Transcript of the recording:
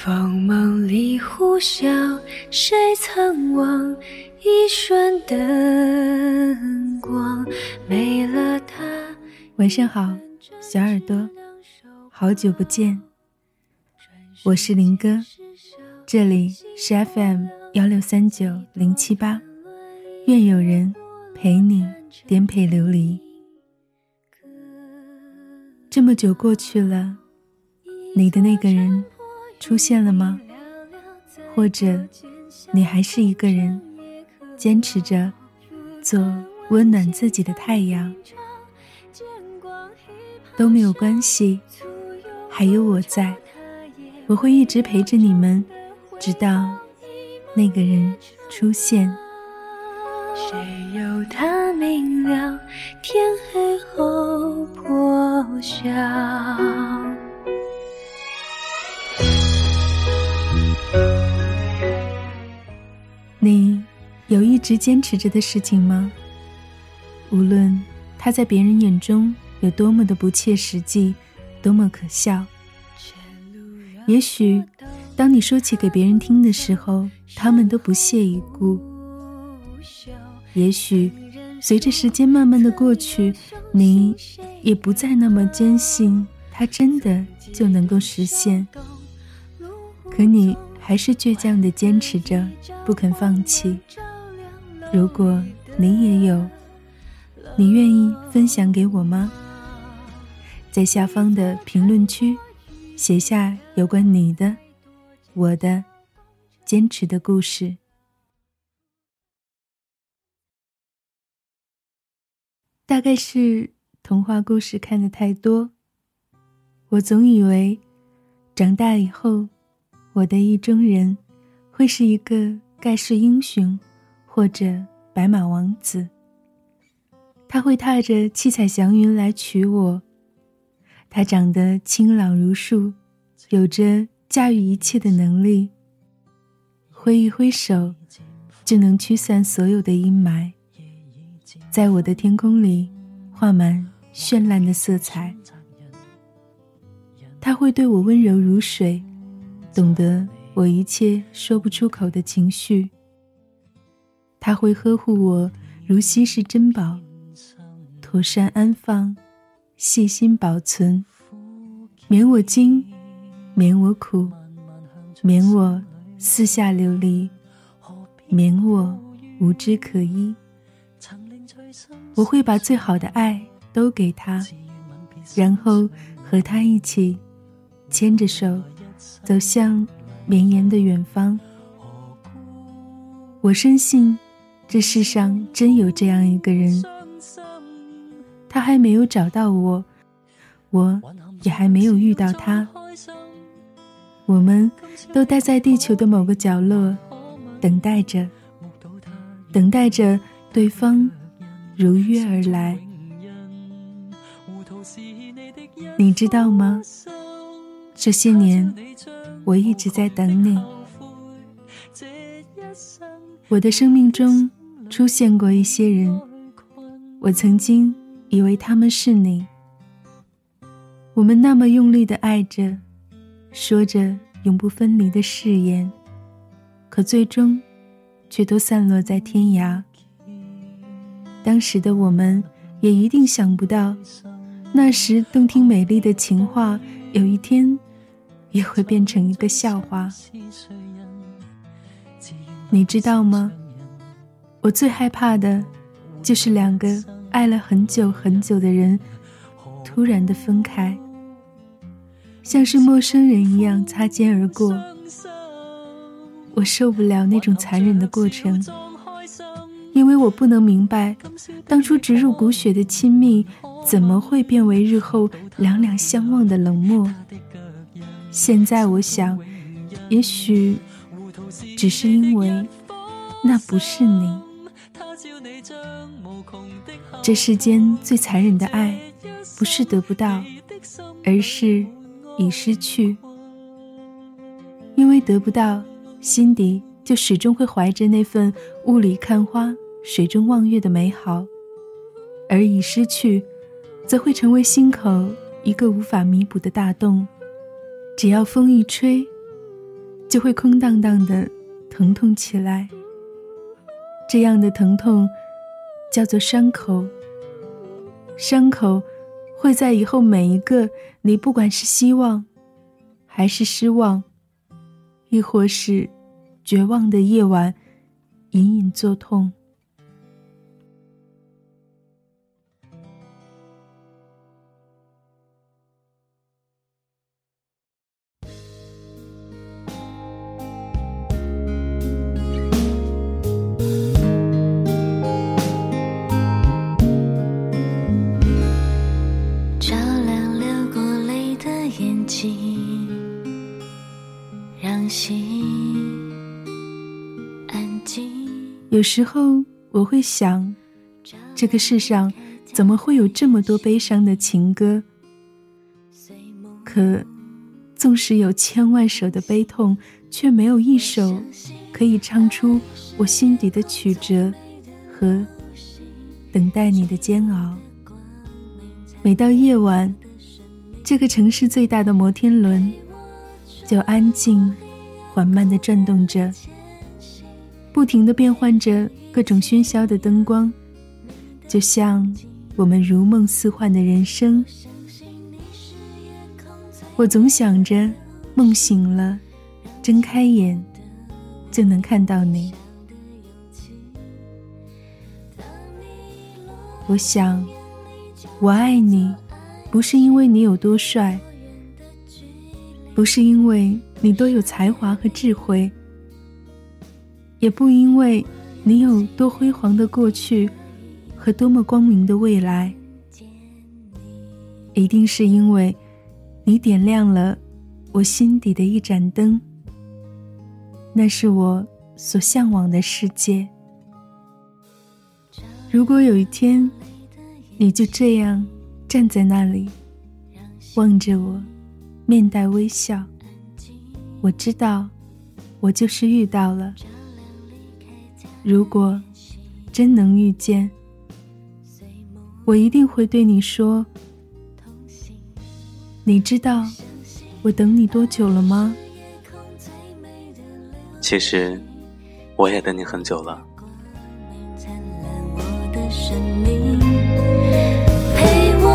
风梦里呼啸，谁曾忘一瞬灯光？没了他。晚上好，小耳朵，好久不见，我是林哥，这里是 FM 幺六三九零七八，愿有人陪你颠沛流离。这么久过去了，你的那个人出现了吗？或者，你还是一个人，坚持着做温暖自己的太阳？都没有关系，还有我在，我会一直陪着你们，直到那个人出现。谁有他明了，天黑后破晓。直坚持着的事情吗？无论他在别人眼中。有多么的不切实际，多么可笑。也许，当你说起给别人听的时候，他们都不屑一顾。也许，随着时间慢慢的过去，你也不再那么坚信它真的就能够实现。可你还是倔强的坚持着，不肯放弃。如果你也有，你愿意分享给我吗？在下方的评论区写下有关你的、我的坚持的故事。大概是童话故事看的太多，我总以为长大以后，我的意中人会是一个盖世英雄或者白马王子，他会踏着七彩祥云来娶我。他长得清朗如树，有着驾驭一切的能力。挥一挥手，就能驱散所有的阴霾，在我的天空里画满绚烂的色彩。他会对我温柔如水，懂得我一切说不出口的情绪。他会呵护我如稀世珍宝，妥善安放。细心保存，免我惊，免我苦，免我四下流离，免我无枝可依。我会把最好的爱都给他，然后和他一起牵着手，走向绵延的远方。我深信，这世上真有这样一个人。他还没有找到我，我也还没有遇到他。我们都待在地球的某个角落，等待着，等待着对方如约而来。你知道吗？这些年，我一直在等你。我的生命中出现过一些人，我曾经。以为他们是你，我们那么用力的爱着，说着永不分离的誓言，可最终，却都散落在天涯。当时的我们也一定想不到，那时动听美丽的情话，有一天，也会变成一个笑话。你知道吗？我最害怕的，就是两个。爱了很久很久的人，突然的分开，像是陌生人一样擦肩而过。我受不了那种残忍的过程，因为我不能明白，当初植入骨血的亲密，怎么会变为日后两两相望的冷漠？现在我想，也许只是因为那不是你。这世间最残忍的爱，不是得不到，而是已失去。因为得不到，心底就始终会怀着那份雾里看花、水中望月的美好；而已失去，则会成为心口一个无法弥补的大洞。只要风一吹，就会空荡荡的疼痛起来。这样的疼痛叫做伤口。伤口会在以后每一个你不管是希望，还是失望，亦或是绝望的夜晚，隐隐作痛。有时候我会想，这个世上怎么会有这么多悲伤的情歌？可，纵使有千万首的悲痛，却没有一首可以唱出我心底的曲折和等待你的煎熬。每到夜晚，这个城市最大的摩天轮就安静。缓慢地转动着，不停地变换着各种喧嚣的灯光，就像我们如梦似幻的人生。我总想着，梦醒了，睁开眼就能看到你。我想，我爱你，不是因为你有多帅，不是因为。你多有才华和智慧，也不因为你有多辉煌的过去和多么光明的未来，一定是因为你点亮了我心底的一盏灯。那是我所向往的世界。如果有一天，你就这样站在那里，望着我，面带微笑。我知道，我就是遇到了。如果真能遇见，我一定会对你说：“你知道我等你多久了吗？”其实，我也等你很久了。陪我